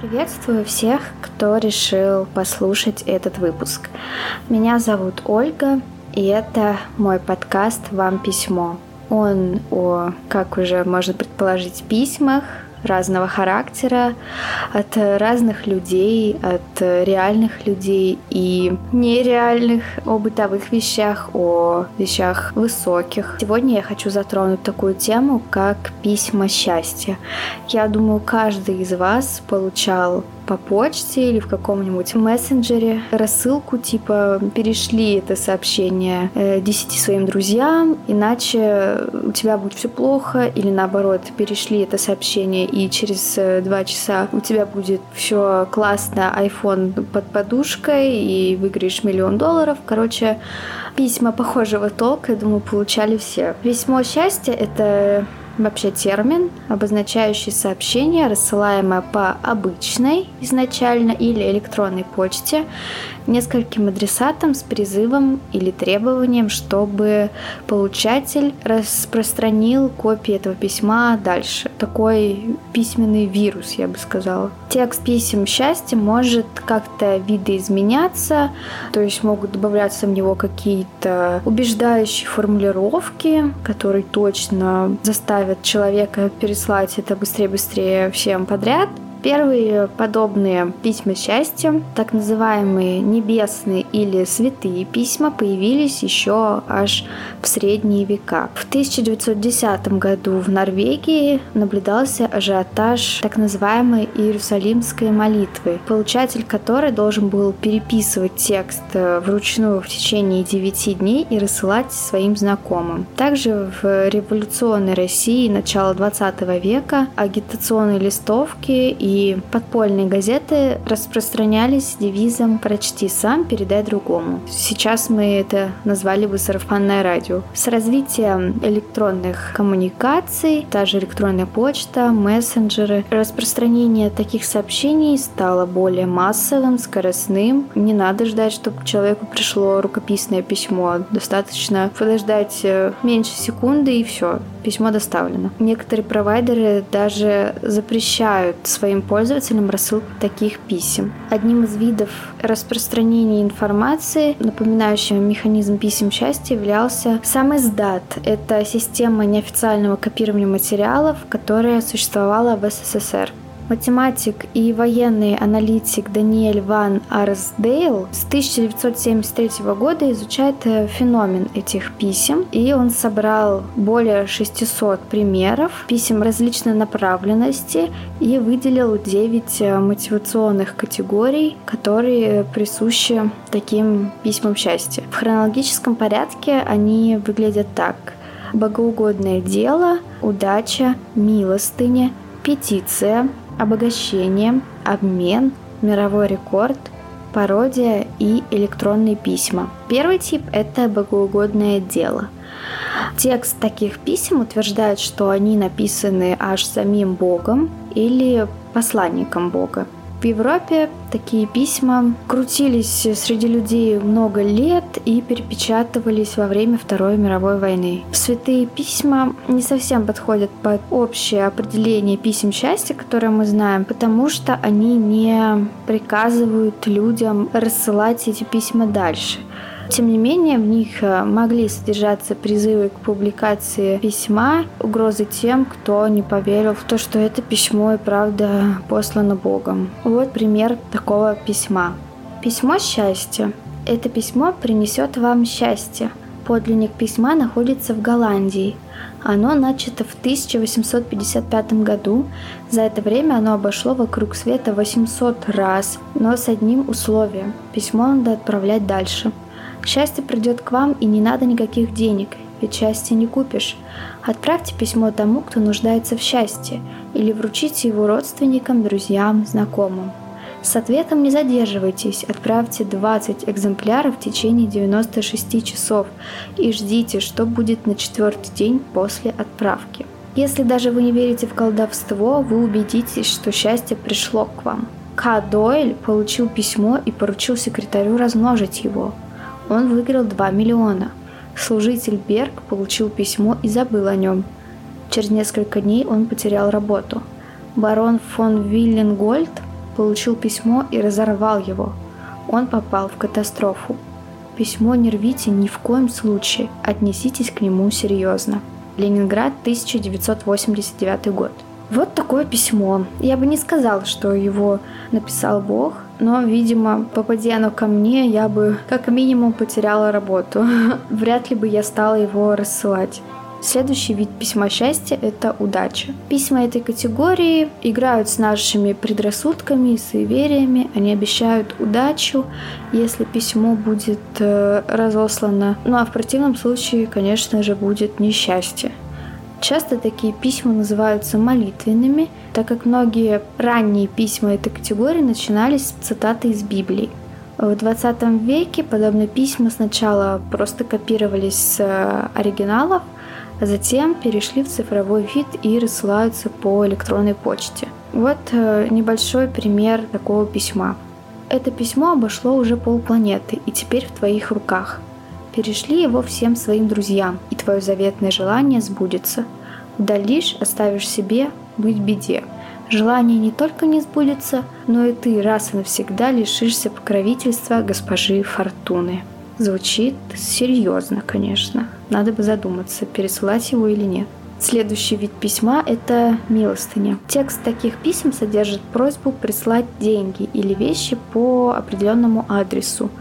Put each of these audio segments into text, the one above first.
Приветствую всех, кто решил послушать этот выпуск. Меня зовут Ольга, и это мой подкаст «Вам письмо». Он о, как уже можно предположить, письмах, разного характера, от разных людей, от реальных людей и нереальных, о бытовых вещах, о вещах высоких. Сегодня я хочу затронуть такую тему, как письма счастья. Я думаю, каждый из вас получал по почте или в каком-нибудь мессенджере рассылку типа перешли это сообщение э, 10 своим друзьям, иначе у тебя будет все плохо, или наоборот, перешли это сообщение и через э, два часа у тебя будет все классно, iPhone под подушкой и выиграешь миллион долларов. Короче, письма похожего толка, я думаю, получали все. Письмо счастья — это вообще термин, обозначающий сообщение, рассылаемое по обычной изначально или электронной почте нескольким адресатам с призывом или требованием, чтобы получатель распространил копии этого письма дальше. Такой письменный вирус, я бы сказала. Текст писем счастья может как-то видоизменяться, то есть могут добавляться в него какие-то убеждающие формулировки, которые точно заставят человека переслать это быстрее-быстрее всем подряд. Первые подобные письма счастья, так называемые небесные или святые письма, появились еще аж в средние века. В 1910 году в Норвегии наблюдался ажиотаж так называемой Иерусалимской молитвы, получатель которой должен был переписывать текст э, вручную в течение 9 дней и рассылать своим знакомым. Также в революционной России начала 20 века агитационные листовки и и подпольные газеты распространялись девизом «Прочти сам, передай другому». Сейчас мы это назвали бы сарафанное радио. С развитием электронных коммуникаций, та же электронная почта, мессенджеры, распространение таких сообщений стало более массовым, скоростным. Не надо ждать, чтобы человеку пришло рукописное письмо. Достаточно подождать э, меньше секунды и все, письмо доставлено. Некоторые провайдеры даже запрещают своим своим пользователям рассылку таких писем. Одним из видов распространения информации, напоминающим механизм писем счастья, являлся сам издат. Это система неофициального копирования материалов, которая существовала в СССР. Математик и военный аналитик Даниэль Ван Арсдейл с 1973 года изучает э, феномен этих писем, и он собрал более 600 примеров писем различной направленности и выделил 9 э, мотивационных категорий, которые присущи таким письмам счастья. В хронологическом порядке они выглядят так. Богоугодное дело, удача, милостыня, петиция, обогащение, обмен, мировой рекорд, пародия и электронные письма. Первый тип – это богоугодное дело. Текст таких писем утверждает, что они написаны аж самим Богом или посланником Бога. В Европе такие письма крутились среди людей много лет и перепечатывались во время Второй мировой войны. Святые письма не совсем подходят под общее определение писем счастья, которое мы знаем, потому что они не приказывают людям рассылать эти письма дальше. Тем не менее, в них э, могли содержаться призывы к публикации письма, угрозы тем, кто не поверил в то, что это письмо и правда послано Богом. Вот пример такого письма. Письмо счастья. Это письмо принесет вам счастье. Подлинник письма находится в Голландии. Оно начато в 1855 году. За это время оно обошло вокруг света 800 раз, но с одним условием. Письмо надо отправлять дальше. Счастье придет к вам, и не надо никаких денег, ведь счастье не купишь. Отправьте письмо тому, кто нуждается в счастье, или вручите его родственникам, друзьям, знакомым. С ответом не задерживайтесь, отправьте 20 экземпляров в течение 96 часов и ждите, что будет на четвертый день после отправки. Если даже вы не верите в колдовство, вы убедитесь, что счастье пришло к вам. К. Дойль получил письмо и поручил секретарю размножить его – он выиграл 2 миллиона. Служитель Берг получил письмо и забыл о нем. Через несколько дней он потерял работу. Барон фон Вилленгольд получил письмо и разорвал его. Он попал в катастрофу. Письмо не рвите ни в коем случае, отнеситесь к нему серьезно. Ленинград, 1989 год. Вот такое письмо. Я бы не сказала, что его написал Бог, но, видимо, попадя оно ко мне, я бы как минимум потеряла работу. Вряд ли бы я стала его рассылать. Следующий вид письма счастья – это удача. Письма этой категории играют с нашими предрассудками и суевериями. Они обещают удачу, если письмо будет э, разослано. Ну а в противном случае, конечно же, будет несчастье. Часто такие письма называются молитвенными, так как многие ранние письма этой категории начинались с цитаты из Библии. В 20 веке подобные письма сначала просто копировались с э, оригиналов, а затем перешли в цифровой вид и рассылаются по электронной почте. Вот э, небольшой пример такого письма. Это письмо обошло уже полпланеты и теперь в твоих руках. Перешли его всем своим друзьям, и твое заветное желание сбудется. Удалишь, оставишь себе, быть беде. Желание не только не сбудется, но и ты раз и навсегда лишишься покровительства госпожи Фортуны. Звучит серьезно, конечно. Надо бы задуматься, пересылать его или нет. Следующий вид письма – это милостыня. Текст таких писем содержит просьбу прислать деньги или вещи по определенному адресу –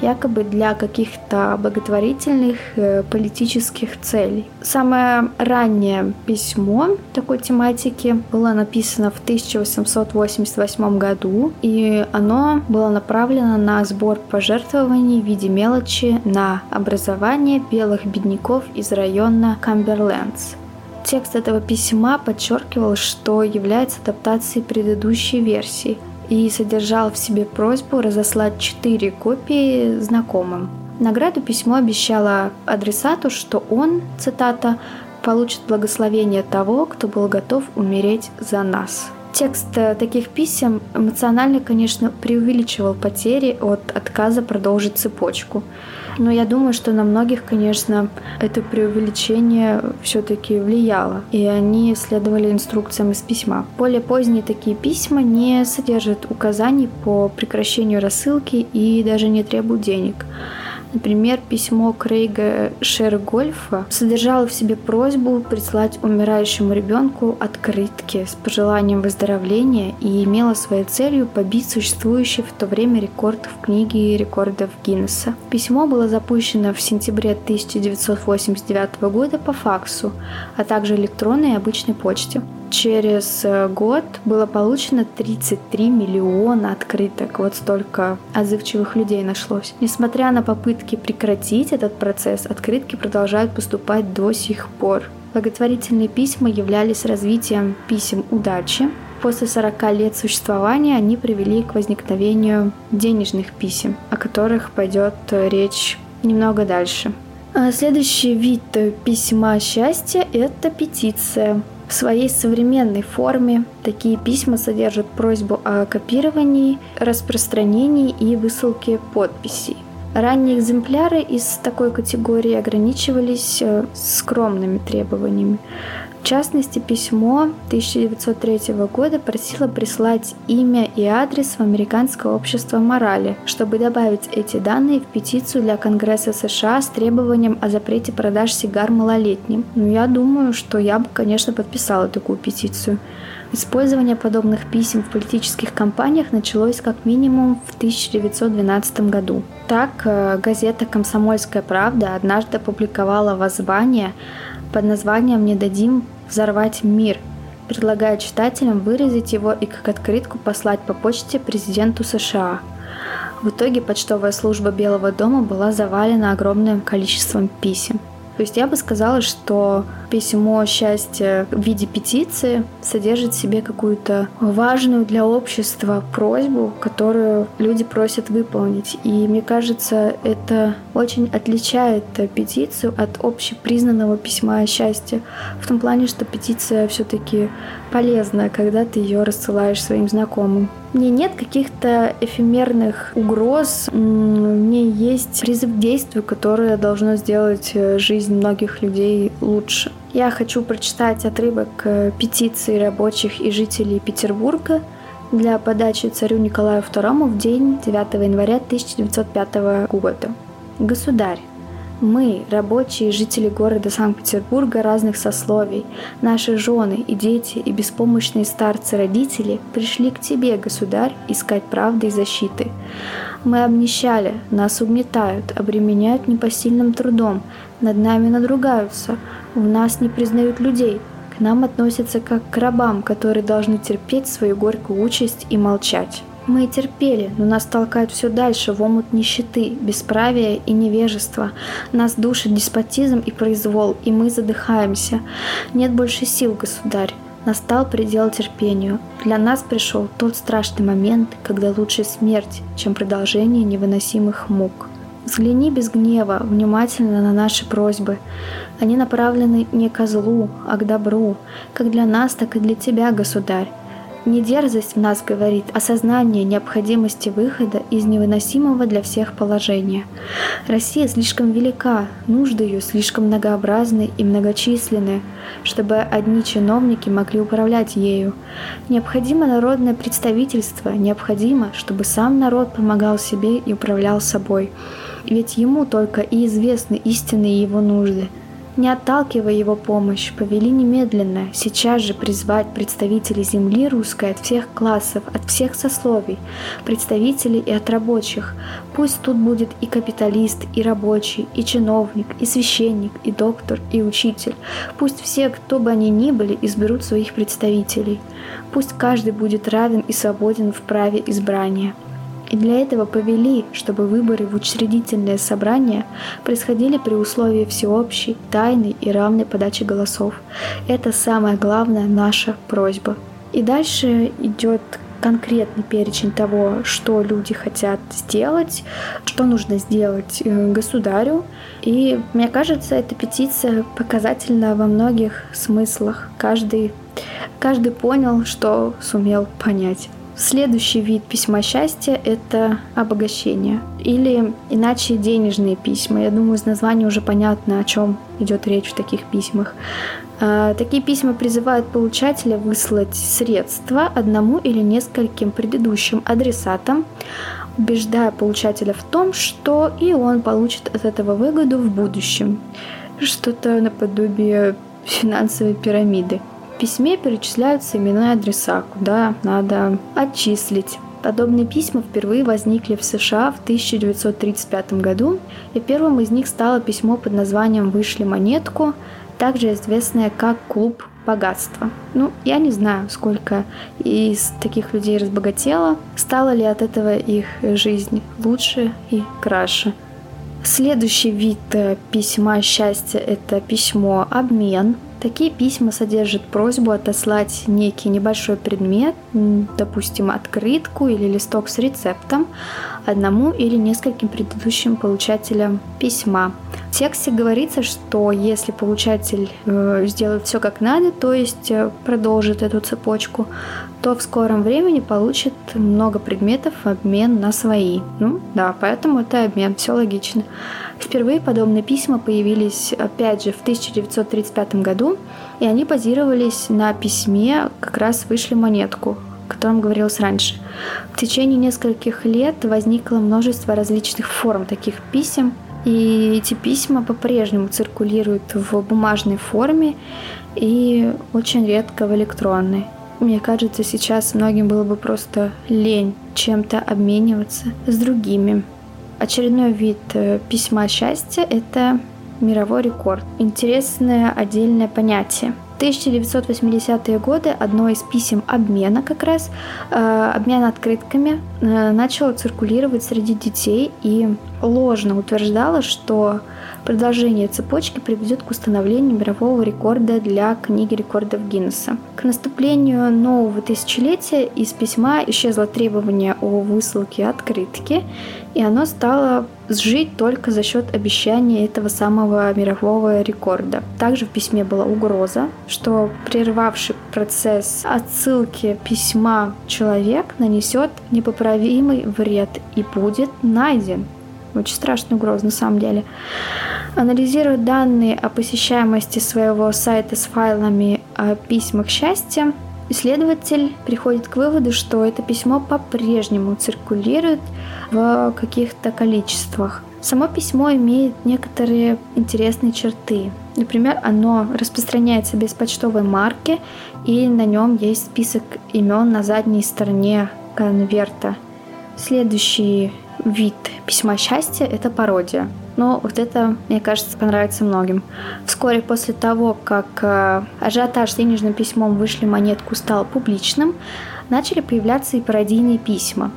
якобы для каких-то благотворительных э, политических целей. Самое раннее письмо такой тематики было написано в 1888 году, и оно было направлено на сбор пожертвований в виде мелочи на образование белых бедняков из района Камберлендс. Текст этого письма подчеркивал, что является адаптацией предыдущей версии, и содержал в себе просьбу разослать четыре копии знакомым. Награду письмо обещало адресату, что он, цитата, получит благословение того, кто был готов умереть за нас. Текст э, таких писем эмоционально, конечно, преувеличивал потери от отказа продолжить цепочку. Но я думаю, что на многих, конечно, это преувеличение все-таки влияло, и они следовали инструкциям из письма. Более поздние такие письма не содержат указаний по прекращению рассылки и даже не требуют денег. Например, письмо Крейга Шергольфа содержало в себе просьбу прислать умирающему ребенку открытки с пожеланием выздоровления и имело своей целью побить существующий в то время рекорд в книге рекордов Гиннесса. Письмо было запущено в сентябре 1989 года по факсу, а также электронной и обычной почте. Через э, год было получено 33 миллиона открыток. Вот столько отзывчивых людей нашлось. Несмотря на попытки прекратить этот процесс, открытки продолжают поступать до сих пор. Благотворительные письма являлись развитием писем удачи. После 40 лет существования они привели к возникновению денежных писем, о которых пойдет э, речь немного дальше. А следующий вид э, письма счастья – это петиция. В своей современной форме такие письма содержат просьбу о копировании, распространении и высылке подписей. Ранние экземпляры из такой категории ограничивались э, скромными требованиями частности, письмо 1903 года просило прислать имя и адрес в Американское общество морали, чтобы добавить эти данные в петицию для Конгресса США с требованием о запрете продаж сигар малолетним. Ну, я думаю, что я бы, конечно, подписала такую петицию. Использование подобных писем в политических кампаниях началось как минимум в 1912 году. Так, э, газета «Комсомольская правда» однажды опубликовала воззвание под названием «Не дадим взорвать мир», предлагая читателям выразить его и как открытку послать по почте президенту США. В итоге почтовая служба Белого дома была завалена огромным количеством писем. То есть я бы сказала, что письмо счастья в виде петиции содержит в себе какую-то важную для общества просьбу, которую люди просят выполнить. И мне кажется, это очень отличает петицию от общепризнанного письма счастья. В том плане, что петиция все-таки полезная, когда ты ее рассылаешь своим знакомым. Мне нет каких-то эфемерных угроз, мне есть призыв к действию, которое должно сделать э, жизнь многих людей лучше. Я хочу прочитать отрывок э, петиции рабочих и жителей Петербурга для подачи царю Николаю II в день 9 января 1905 года. Государь, мы, рабочие жители города Санкт-Петербурга разных сословий, наши жены и дети и беспомощные старцы-родители пришли к тебе, государь, искать правды и защиты. Мы обнищали, нас угнетают, обременяют непосильным трудом, над нами надругаются, в нас не признают людей, к нам относятся как к рабам, которые должны терпеть свою горькую участь и молчать. Мы терпели, но нас толкают все дальше в омут нищеты, бесправия и невежества. Нас душит деспотизм и произвол, и мы задыхаемся. Нет больше сил, государь. Настал предел терпению. Для нас пришел тот страшный момент, когда лучше смерть, чем продолжение невыносимых мук. Взгляни без гнева, внимательно на наши просьбы. Они направлены не ко злу, а к добру, как для нас, так и для тебя, государь. Не дерзость в нас говорит, а сознание необходимости выхода из невыносимого для всех положения. Россия слишком велика, нужды ее слишком многообразны и многочисленны, чтобы одни чиновники могли управлять ею. Необходимо народное представительство, необходимо, чтобы сам народ помогал себе и управлял собой. Ведь ему только и известны истинные его нужды – не отталкивая его помощь, повели немедленно, сейчас же призвать представителей земли русской от всех классов, от всех сословий, представителей и от рабочих. Пусть тут будет и капиталист, и рабочий, и чиновник, и священник, и доктор, и учитель. Пусть все, кто бы они ни были, изберут своих представителей. Пусть каждый будет равен и свободен в праве избрания. И для этого повели, чтобы выборы в учредительное собрание происходили при условии всеобщей, тайной и равной подачи голосов. Это самая главная наша просьба. И дальше идет конкретный перечень того, что люди хотят сделать, что нужно сделать э, государю. И мне кажется, эта петиция показательна во многих смыслах. Каждый, каждый понял, что сумел понять. Следующий вид письма счастья – это обогащение. Или иначе денежные письма. Я думаю, из названия уже понятно, о чем идет речь в таких письмах. А, такие письма призывают получателя выслать средства одному или нескольким предыдущим адресатам, убеждая получателя в том, что и он получит от этого выгоду в будущем. Что-то наподобие финансовой пирамиды. В письме перечисляются имена и адреса, куда надо отчислить. Подобные письма впервые возникли в США в 1935 году, и первым из них стало письмо под названием «Вышли монетку», также известное как «Клуб богатства». Ну, я не знаю, сколько из таких людей разбогатело, стала ли от этого их жизнь лучше и краше. Следующий вид э, письма счастья – это письмо «Обмен», Такие письма содержат просьбу отослать некий небольшой предмет, допустим, открытку или листок с рецептом, одному или нескольким предыдущим получателям письма. В тексте говорится, что если получатель э, сделает все как надо, то есть э, продолжит эту цепочку, то в скором времени получит много предметов в обмен на свои. Ну да, поэтому это обмен, все логично. Впервые подобные письма появились, опять же, в 1935 году, и они базировались на письме «Как раз вышли монетку», о котором говорилось раньше. В течение нескольких лет возникло множество различных форм таких писем, и эти письма по-прежнему циркулируют в бумажной форме и очень редко в электронной. Мне кажется, сейчас многим было бы просто лень чем-то обмениваться с другими. Очередной вид э, письма счастья – это мировой рекорд. Интересное отдельное понятие. В 1980-е годы одно из писем обмена как раз, э, обмен открытками, э, начало циркулировать среди детей и ложно утверждало, что Продолжение цепочки приведет к установлению мирового рекорда для книги рекордов Гиннесса. К наступлению нового тысячелетия из письма исчезло требование о высылке открытки, и оно стало сжить только за счет обещания этого самого мирового рекорда. Также в письме была угроза, что прервавший процесс отсылки письма человек нанесет непоправимый вред и будет найден. Очень страшная угроза на самом деле. Анализируя данные о посещаемости своего сайта с файлами о письмах счастья, исследователь приходит к выводу, что это письмо по-прежнему циркулирует в каких-то количествах. Само письмо имеет некоторые интересные черты. Например, оно распространяется без почтовой марки, и на нем есть список имен на задней стороне конверта. Следующий вид письма счастья – это пародия. Но вот это, мне кажется, понравится многим. Вскоре после того, как э, ажиотаж с денежным письмом вышли монетку стал публичным, начали появляться и пародийные письма.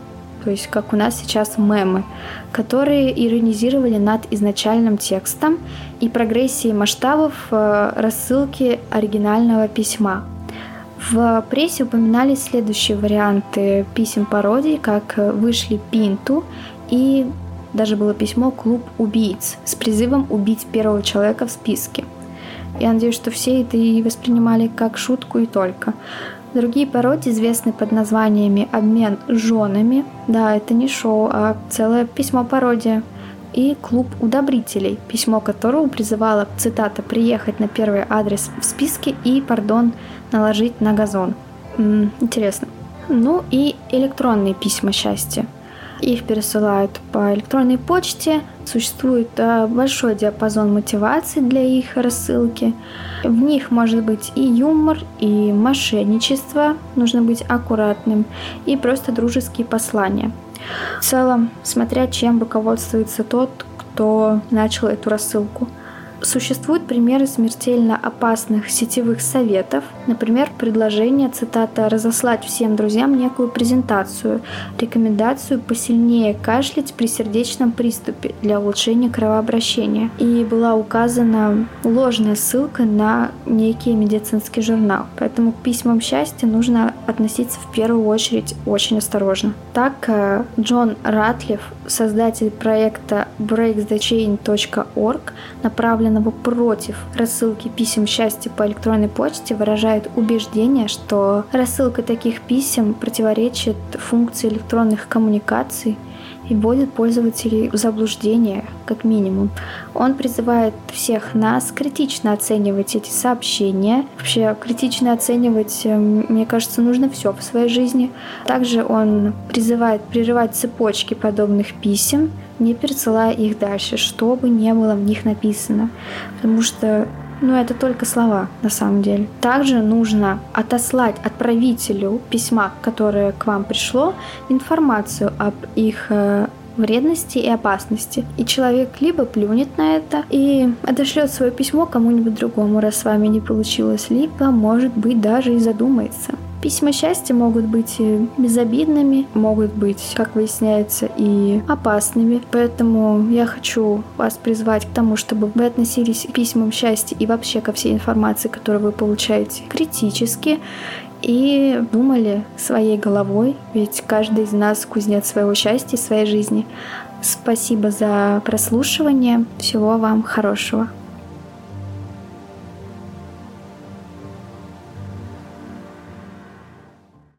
То есть, как у нас сейчас мемы, которые иронизировали над изначальным текстом и прогрессией масштабов э, рассылки оригинального письма. В прессе упоминались следующие варианты писем пародий, как «Вышли Пинту» и даже было письмо «Клуб убийц» с призывом убить первого человека в списке. Я надеюсь, что все это и воспринимали как шутку и только. Другие пародии известны под названиями «Обмен женами». Да, это не шоу, а целое письмо-пародия. И «Клуб удобрителей», письмо которого призывало, цитата, «приехать на первый адрес в списке и, пардон, наложить на газон». М-м, интересно. Ну и электронные письма счастья – их пересылают по электронной почте. Существует э, большой диапазон мотиваций для их рассылки. В них может быть и юмор, и мошенничество, нужно быть аккуратным, и просто дружеские послания. В целом, смотря чем руководствуется тот, кто начал эту рассылку – Существуют примеры смертельно опасных сетевых советов, например, предложение, цитата, «разослать всем друзьям некую презентацию, рекомендацию посильнее кашлять при сердечном приступе для улучшения кровообращения». И была указана ложная ссылка на некий медицинский журнал. Поэтому к письмам счастья нужно относиться в первую очередь очень осторожно. Так, э, Джон Ратлиф, создатель проекта breakthechain.org, направлен направленного против рассылки писем счастья по электронной почте, выражает убеждение, что рассылка таких писем противоречит функции электронных коммуникаций и вводит пользователей в заблуждение, как минимум. Он призывает всех нас критично оценивать эти сообщения. Вообще, критично оценивать, э, мне кажется, нужно все в своей жизни. Также он призывает прерывать цепочки подобных писем, не пересылая их дальше, что бы ни было в них написано. Потому что ну, это только слова, на самом деле. Также нужно отослать отправителю письма, которое к вам пришло, информацию об их э, вредности и опасности. И человек либо плюнет на это и отошлет свое письмо кому-нибудь другому, раз с вами не получилось, либо, может быть, даже и задумается. Письма счастья могут быть безобидными, могут быть, как выясняется, и опасными. Поэтому я хочу вас призвать к тому, чтобы вы относились к письмам счастья и вообще ко всей информации, которую вы получаете, критически и думали своей головой, ведь каждый из нас кузнец своего счастья, своей жизни. Спасибо за прослушивание. Всего вам хорошего.